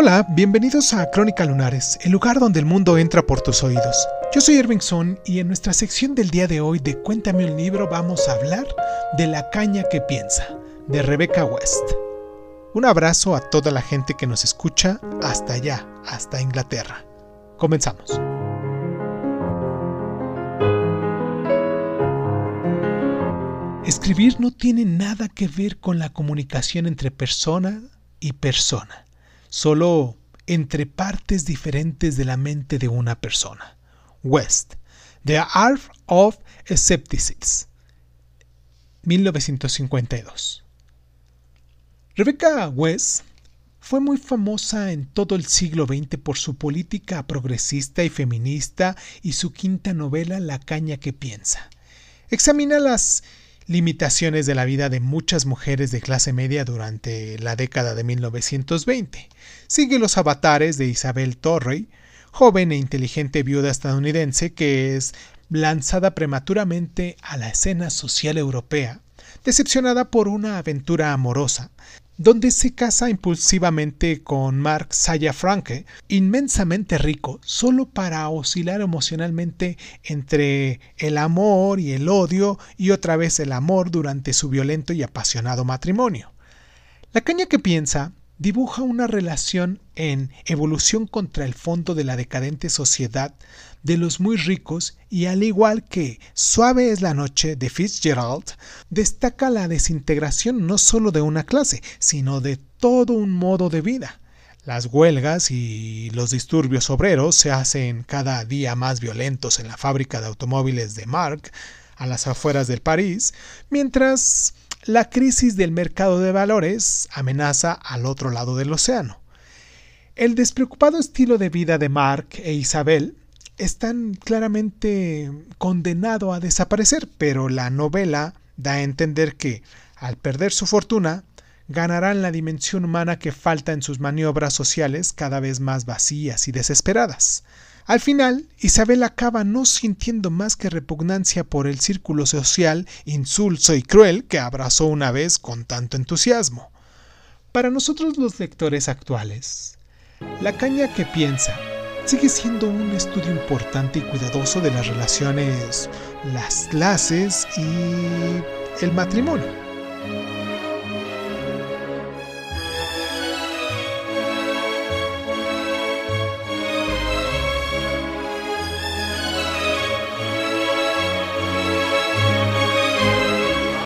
Hola, bienvenidos a Crónica Lunares, el lugar donde el mundo entra por tus oídos. Yo soy Irving Son y en nuestra sección del día de hoy de Cuéntame un libro vamos a hablar de La caña que piensa, de Rebecca West. Un abrazo a toda la gente que nos escucha hasta allá, hasta Inglaterra. Comenzamos. Escribir no tiene nada que ver con la comunicación entre persona y persona solo entre partes diferentes de la mente de una persona. West, The Art of Skepticism, 1952. Rebecca West fue muy famosa en todo el siglo XX por su política progresista y feminista y su quinta novela La caña que piensa. Examina las limitaciones de la vida de muchas mujeres de clase media durante la década de 1920. Sigue los avatares de Isabel Torrey, joven e inteligente viuda estadounidense que es lanzada prematuramente a la escena social europea, decepcionada por una aventura amorosa, donde se casa impulsivamente con Mark Franke, inmensamente rico, solo para oscilar emocionalmente entre el amor y el odio y otra vez el amor durante su violento y apasionado matrimonio. La caña que piensa dibuja una relación en evolución contra el fondo de la decadente sociedad de los muy ricos y al igual que Suave es la noche de Fitzgerald, destaca la desintegración no solo de una clase, sino de todo un modo de vida. Las huelgas y los disturbios obreros se hacen cada día más violentos en la fábrica de automóviles de Mark, a las afueras del París, mientras la crisis del mercado de valores amenaza al otro lado del océano. El despreocupado estilo de vida de Mark e Isabel están claramente condenado a desaparecer, pero la novela da a entender que, al perder su fortuna, ganarán la dimensión humana que falta en sus maniobras sociales cada vez más vacías y desesperadas. Al final, Isabel acaba no sintiendo más que repugnancia por el círculo social insulso y cruel que abrazó una vez con tanto entusiasmo. Para nosotros los lectores actuales, la caña que piensa sigue siendo un estudio importante y cuidadoso de las relaciones, las clases y el matrimonio.